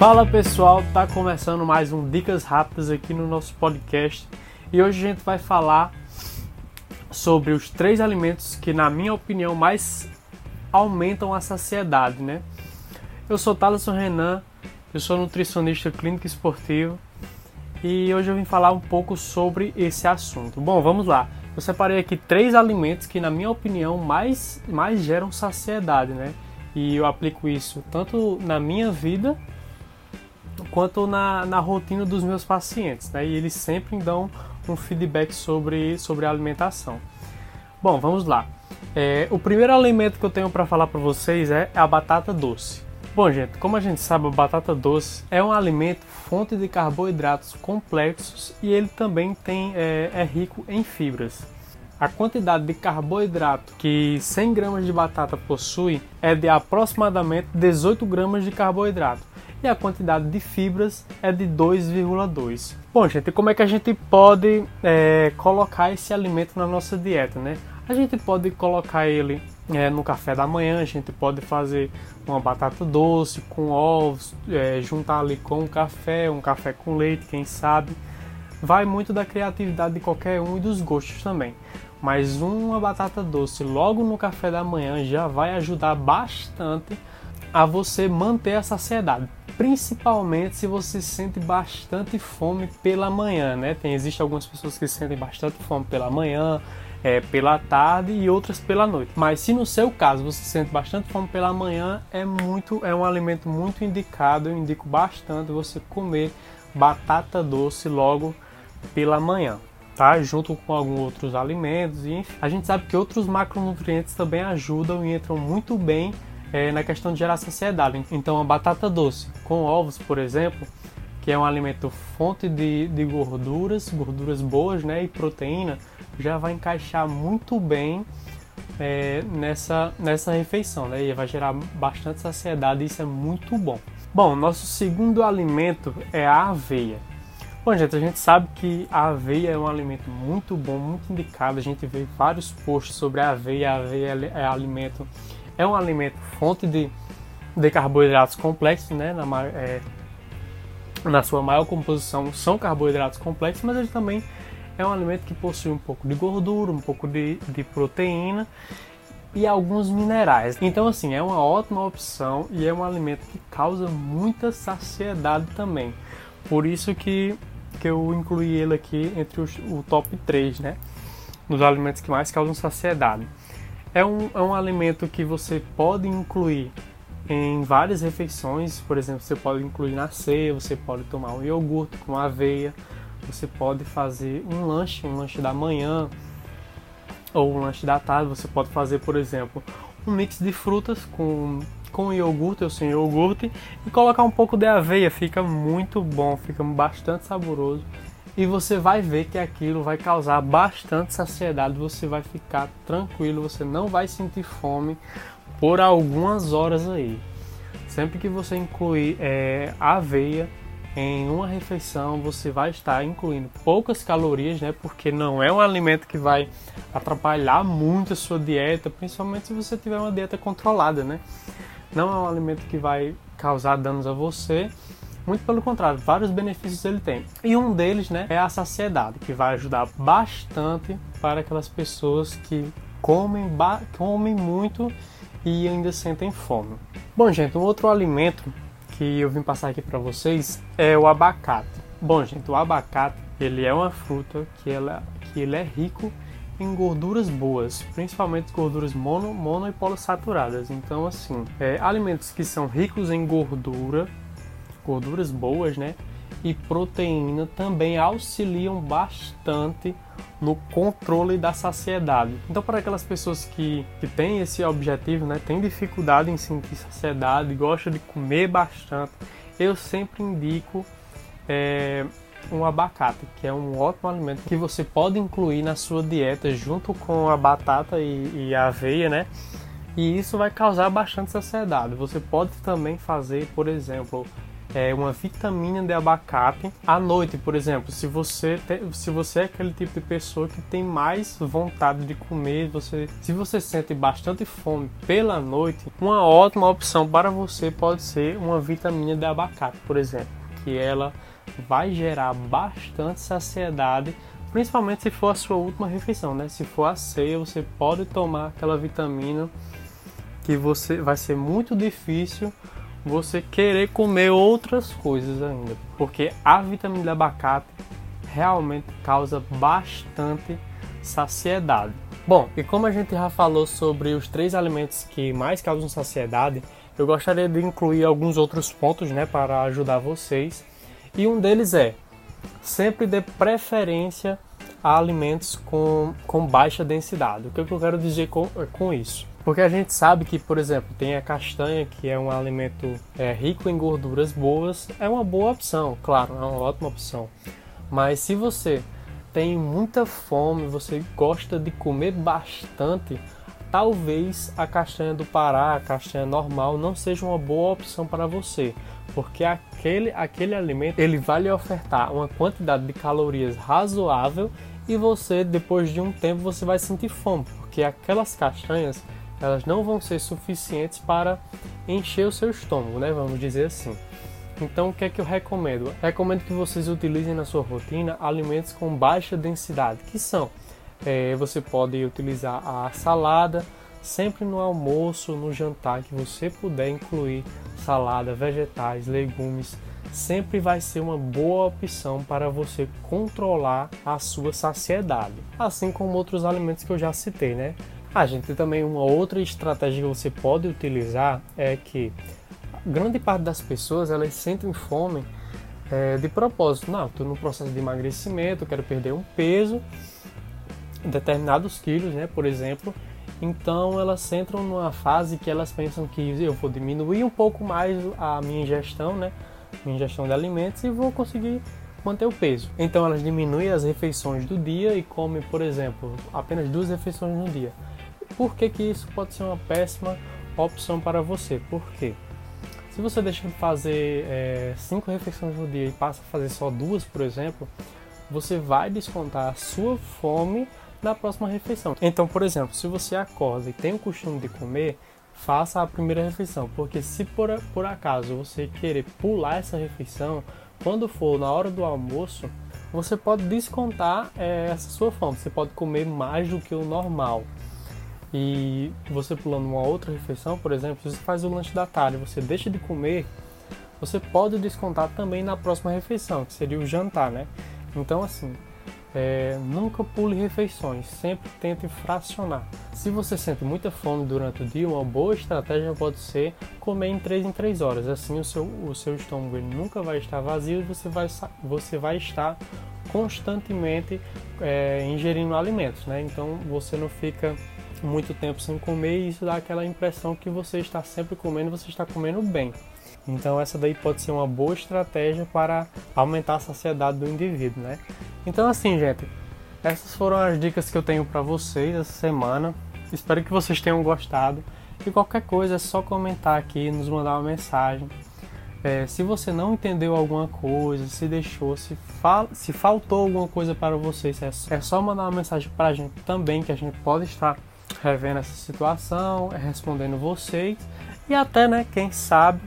Fala pessoal, tá começando mais um Dicas Rápidas aqui no nosso podcast e hoje a gente vai falar sobre os três alimentos que, na minha opinião, mais aumentam a saciedade, né? Eu sou Thaleson Renan, eu sou nutricionista clínico esportivo e hoje eu vim falar um pouco sobre esse assunto. Bom, vamos lá. Eu separei aqui três alimentos que, na minha opinião, mais, mais geram saciedade, né? E eu aplico isso tanto na minha vida quanto na, na rotina dos meus pacientes, né? E eles sempre dão um feedback sobre, sobre a alimentação. Bom, vamos lá. É, o primeiro alimento que eu tenho para falar para vocês é a batata doce. Bom, gente, como a gente sabe, a batata doce é um alimento fonte de carboidratos complexos e ele também tem, é, é rico em fibras. A quantidade de carboidrato que 100 gramas de batata possui é de aproximadamente 18 gramas de carboidrato e a quantidade de fibras é de 2,2. Bom, gente, como é que a gente pode é, colocar esse alimento na nossa dieta, né? A gente pode colocar ele é, no café da manhã, a gente pode fazer uma batata doce com ovos, é, juntar ali com um café, um café com leite, quem sabe. Vai muito da criatividade de qualquer um e dos gostos também. Mas uma batata doce logo no café da manhã já vai ajudar bastante a você manter a saciedade, principalmente se você sente bastante fome pela manhã, né? Tem existe algumas pessoas que sentem bastante fome pela manhã, é, pela tarde e outras pela noite. Mas se no seu caso você sente bastante fome pela manhã, é muito é um alimento muito indicado, eu indico bastante você comer batata doce logo pela manhã. Tá? Junto com alguns outros alimentos e. A gente sabe que outros macronutrientes também ajudam e entram muito bem é, na questão de gerar saciedade. Então, a batata doce com ovos, por exemplo, que é um alimento fonte de, de gorduras, gorduras boas né, e proteína, já vai encaixar muito bem é, nessa, nessa refeição né, e vai gerar bastante saciedade isso é muito bom. Bom, nosso segundo alimento é a aveia. Bom, gente, a gente sabe que a aveia é um alimento muito bom, muito indicado. A gente vê vários posts sobre a aveia. A aveia é alimento é um alimento fonte de, de carboidratos complexos, né? Na, é, na sua maior composição são carboidratos complexos, mas ele também é um alimento que possui um pouco de gordura, um pouco de, de proteína e alguns minerais. Então, assim, é uma ótima opção e é um alimento que causa muita saciedade também. Por isso que, que eu incluí ele aqui entre os, o top 3, né? Dos alimentos que mais causam saciedade. É um, é um alimento que você pode incluir em várias refeições, por exemplo, você pode incluir na ceia, você pode tomar um iogurte com aveia, você pode fazer um lanche, um lanche da manhã ou um lanche da tarde, você pode fazer, por exemplo, um mix de frutas com, com iogurte ou sem iogurte e colocar um pouco de aveia, fica muito bom, fica bastante saboroso e você vai ver que aquilo vai causar bastante saciedade, você vai ficar tranquilo, você não vai sentir fome por algumas horas aí. Sempre que você incluir é, aveia em uma refeição, você vai estar incluindo poucas calorias, né? Porque não é um alimento que vai atrapalhar muito a sua dieta, principalmente se você tiver uma dieta controlada, né? Não é um alimento que vai causar danos a você muito pelo contrário, vários benefícios ele tem. E um deles, né, é a saciedade, que vai ajudar bastante para aquelas pessoas que comem, comem muito e ainda sentem fome. Bom, gente, um outro alimento que eu vim passar aqui para vocês é o abacate. Bom, gente, o abacate ele é uma fruta que, ela, que ele é rico em gorduras boas, principalmente gorduras mono, mono e poliinsaturadas. Então, assim, é, alimentos que são ricos em gordura gorduras boas, né? E proteína também auxiliam bastante no controle da saciedade. Então, para aquelas pessoas que, que têm esse objetivo, né, têm dificuldade em sentir saciedade, gostam de comer bastante, eu sempre indico é, um abacate, que é um ótimo alimento que você pode incluir na sua dieta junto com a batata e, e a aveia, né? E isso vai causar bastante saciedade. Você pode também fazer, por exemplo, é, uma vitamina de abacate à noite, por exemplo. Se você, te, se você é aquele tipo de pessoa que tem mais vontade de comer, você, se você sente bastante fome pela noite, uma ótima opção para você pode ser uma vitamina de abacate, por exemplo, que ela vai gerar bastante saciedade principalmente se for a sua última refeição, né? Se for a ceia, você pode tomar aquela vitamina que você vai ser muito difícil você querer comer outras coisas ainda, porque a vitamina do abacate realmente causa bastante saciedade. Bom, e como a gente já falou sobre os três alimentos que mais causam saciedade, eu gostaria de incluir alguns outros pontos, né, para ajudar vocês. E um deles é sempre dê preferência a alimentos com, com baixa densidade. O que, eu quero dizer com, com isso? Porque a gente sabe que, por exemplo, tem a castanha, que é um alimento é, rico em gorduras boas, é uma boa opção, claro, é uma ótima opção. Mas se você tem muita fome, você gosta de comer bastante, talvez a castanha do Pará, a castanha normal, não seja uma boa opção para você, porque aquele, aquele alimento ele vai lhe ofertar uma quantidade de calorias razoável e você depois de um tempo você vai sentir fome, porque aquelas castanhas elas não vão ser suficientes para encher o seu estômago, né? Vamos dizer assim. Então, o que é que eu recomendo? Recomendo que vocês utilizem na sua rotina alimentos com baixa densidade, que são é, você pode utilizar a salada sempre no almoço, no jantar que você puder incluir salada, vegetais, legumes, sempre vai ser uma boa opção para você controlar a sua saciedade, assim como outros alimentos que eu já citei, né? A gente também uma outra estratégia que você pode utilizar é que grande parte das pessoas elas sentem fome é, de propósito. Não, estou no processo de emagrecimento, quero perder um peso determinados quilos, né, por exemplo. Então elas entram numa fase que elas pensam que eu vou diminuir um pouco mais a minha ingestão, né, minha ingestão de alimentos e vou conseguir manter o peso. Então elas diminuem as refeições do dia e comem, por exemplo, apenas duas refeições no dia. Por que, que isso pode ser uma péssima opção para você? Por quê? Se você deixa de fazer é, cinco refeições no dia e passa a fazer só duas, por exemplo, você vai descontar a sua fome na próxima refeição. Então, por exemplo, se você acorda e tem o costume de comer, faça a primeira refeição, porque se por, por acaso você querer pular essa refeição, quando for na hora do almoço, você pode descontar é, essa sua fome. Você pode comer mais do que o normal. E você pulando uma outra refeição, por exemplo, você faz o lanche da tarde, você deixa de comer, você pode descontar também na próxima refeição, que seria o jantar, né? Então, assim, é, nunca pule refeições, sempre tente fracionar. Se você sente muita fome durante o dia, uma boa estratégia pode ser comer em 3 em 3 horas. Assim o seu, o seu estômago nunca vai estar vazio e você vai, você vai estar constantemente é, ingerindo alimentos, né? Então você não fica muito tempo sem comer e isso dá aquela impressão que você está sempre comendo e você está comendo bem. Então essa daí pode ser uma boa estratégia para aumentar a saciedade do indivíduo, né? Então assim, gente, essas foram as dicas que eu tenho para vocês essa semana. Espero que vocês tenham gostado. E qualquer coisa é só comentar aqui, nos mandar uma mensagem. É, se você não entendeu alguma coisa, se deixou, se, fal se faltou alguma coisa para vocês, é, é só mandar uma mensagem para a gente também, que a gente pode estar revendo essa situação, respondendo vocês e até, né, quem sabe,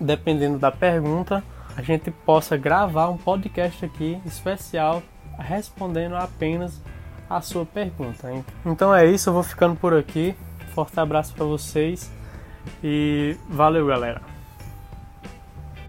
dependendo da pergunta, a gente possa gravar um podcast aqui especial respondendo apenas a sua pergunta. Hein? Então é isso, eu vou ficando por aqui. Forte abraço para vocês e valeu, galera.